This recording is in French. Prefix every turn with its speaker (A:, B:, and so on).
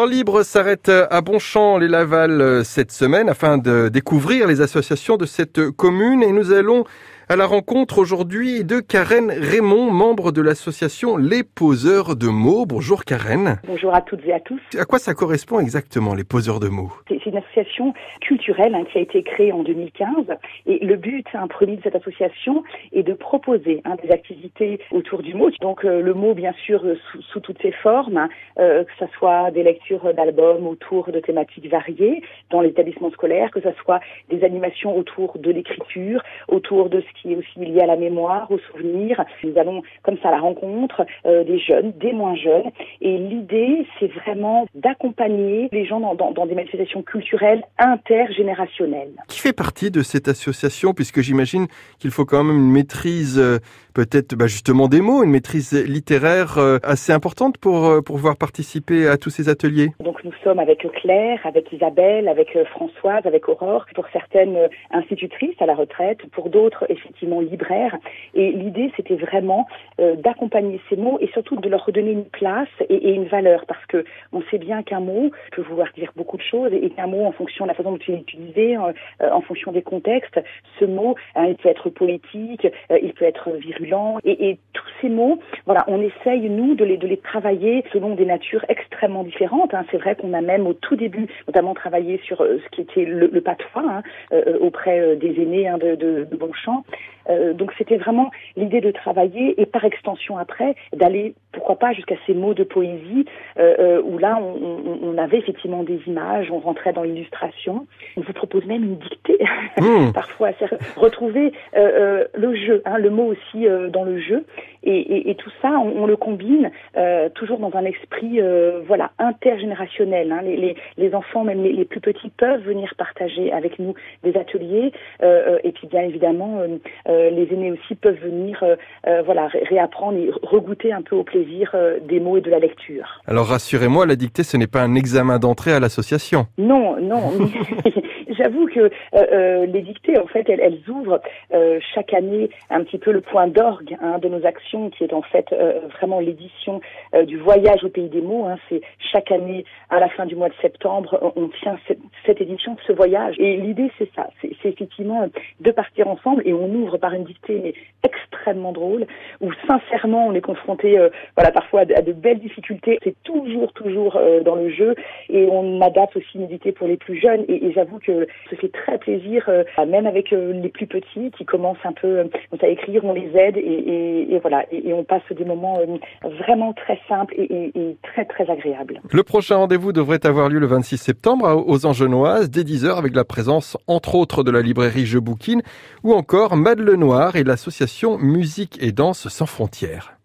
A: Temps libre s'arrête à Bonchamp, les Laval, cette semaine afin de découvrir les associations de cette commune. Et nous allons à la rencontre aujourd'hui de Karen Raymond, membre de l'association Les Poseurs de mots. Bonjour Karen.
B: Bonjour à toutes et à tous.
A: À quoi ça correspond exactement, les Poseurs de mots?
B: C'est une association culturelle hein, qui a été créée en 2015 et le but, un premier de cette association, est de proposer hein, des activités autour du mot. Donc euh, le mot, bien sûr, euh, sous, toutes ses formes, hein, euh, que ce soit des lectures d'albums autour de thématiques variées dans l'établissement scolaire, que ce soit des animations autour de l'écriture, autour de ce qui est aussi lié à la mémoire, au souvenir. Nous allons comme ça à la rencontre euh, des jeunes, des moins jeunes. Et l'idée, c'est vraiment d'accompagner les gens dans, des manifestations culturelles intergénérationnelles.
A: Qui fait partie de cette association, puisque j'imagine qu'il faut quand même une maîtrise euh, peut-être bah, justement des mots, une maîtrise littéraire euh, assez importante pour, pouvoir participer à tous ces ateliers
B: nous sommes avec Claire, avec Isabelle, avec Françoise, avec Aurore, pour certaines institutrices à la retraite, pour d'autres effectivement libraires. Et l'idée, c'était vraiment euh, d'accompagner ces mots et surtout de leur redonner une place et, une valeur, parce que on sait bien qu'un mot peut vouloir dire beaucoup de choses et qu'un mot, en fonction de la façon dont il est utilisé, euh, en fonction des contextes, ce mot, hein, il peut être politique, euh, il peut être virulent, et, et, tous ces mots, voilà, on essaye nous de les de les travailler selon des natures extrêmement différentes. Hein. C'est vrai qu'on a même au tout début, notamment travaillé sur ce qui était le, le patois hein, auprès des aînés hein, de, de Bonchamp. Euh, donc c'était vraiment l'idée de travailler et par extension après d'aller pourquoi pas jusqu'à ces mots de poésie euh, euh, où là on, on, on, avait effectivement des images, on rentrait dans l'illustration. On vous propose même une dictée mmh. parfois, retrouver euh, le jeu, hein, le mot aussi dans le jeu et, et, et tout ça on, on le combine toujours dans un esprit voilà intergénérationnel. Hein. Les, les, les, enfants même les, les, plus petits peuvent venir partager avec nous des ateliers et puis bien évidemment les aînés aussi peuvent venir voilà réapprendre et regoûter un peu au plaisir euh, des mots et de la lecture.
A: Alors rassurez-moi, la dictée, ce n'est pas un examen d'entrée à l'association.
B: Non, non. J'avoue que euh, euh, les dictées, en fait, elles, elles ouvrent euh, chaque année un petit peu le point d'orgue hein, de nos actions, qui est en fait euh, vraiment l'édition euh, du voyage au pays des mots. Hein. C'est chaque année, à la fin du mois de septembre, on tient cette, cette édition, ce voyage. Et l'idée, c'est ça, c'est effectivement de partir ensemble et on ouvre par une dictée mais extrêmement drôle, où sincèrement on est confronté, voilà, parfois à de, à de belles difficultés. C'est toujours, toujours dans le jeu et on adapte aussi une pour les plus jeunes. Et, et j'avoue que se fait très plaisir, euh, même avec euh, les plus petits qui commencent un peu euh, à écrire, on les aide et, et, et voilà, et, on passe des moments vraiment très simples et, très très agréables.
A: Le prochain rendez-vous devrait avoir lieu le 26 septembre aux Angenoises dès 10h avec la présence entre autres de la librairie Je Bouquine ou encore Madeleine Noir et l'association Musique et Danse sans frontières.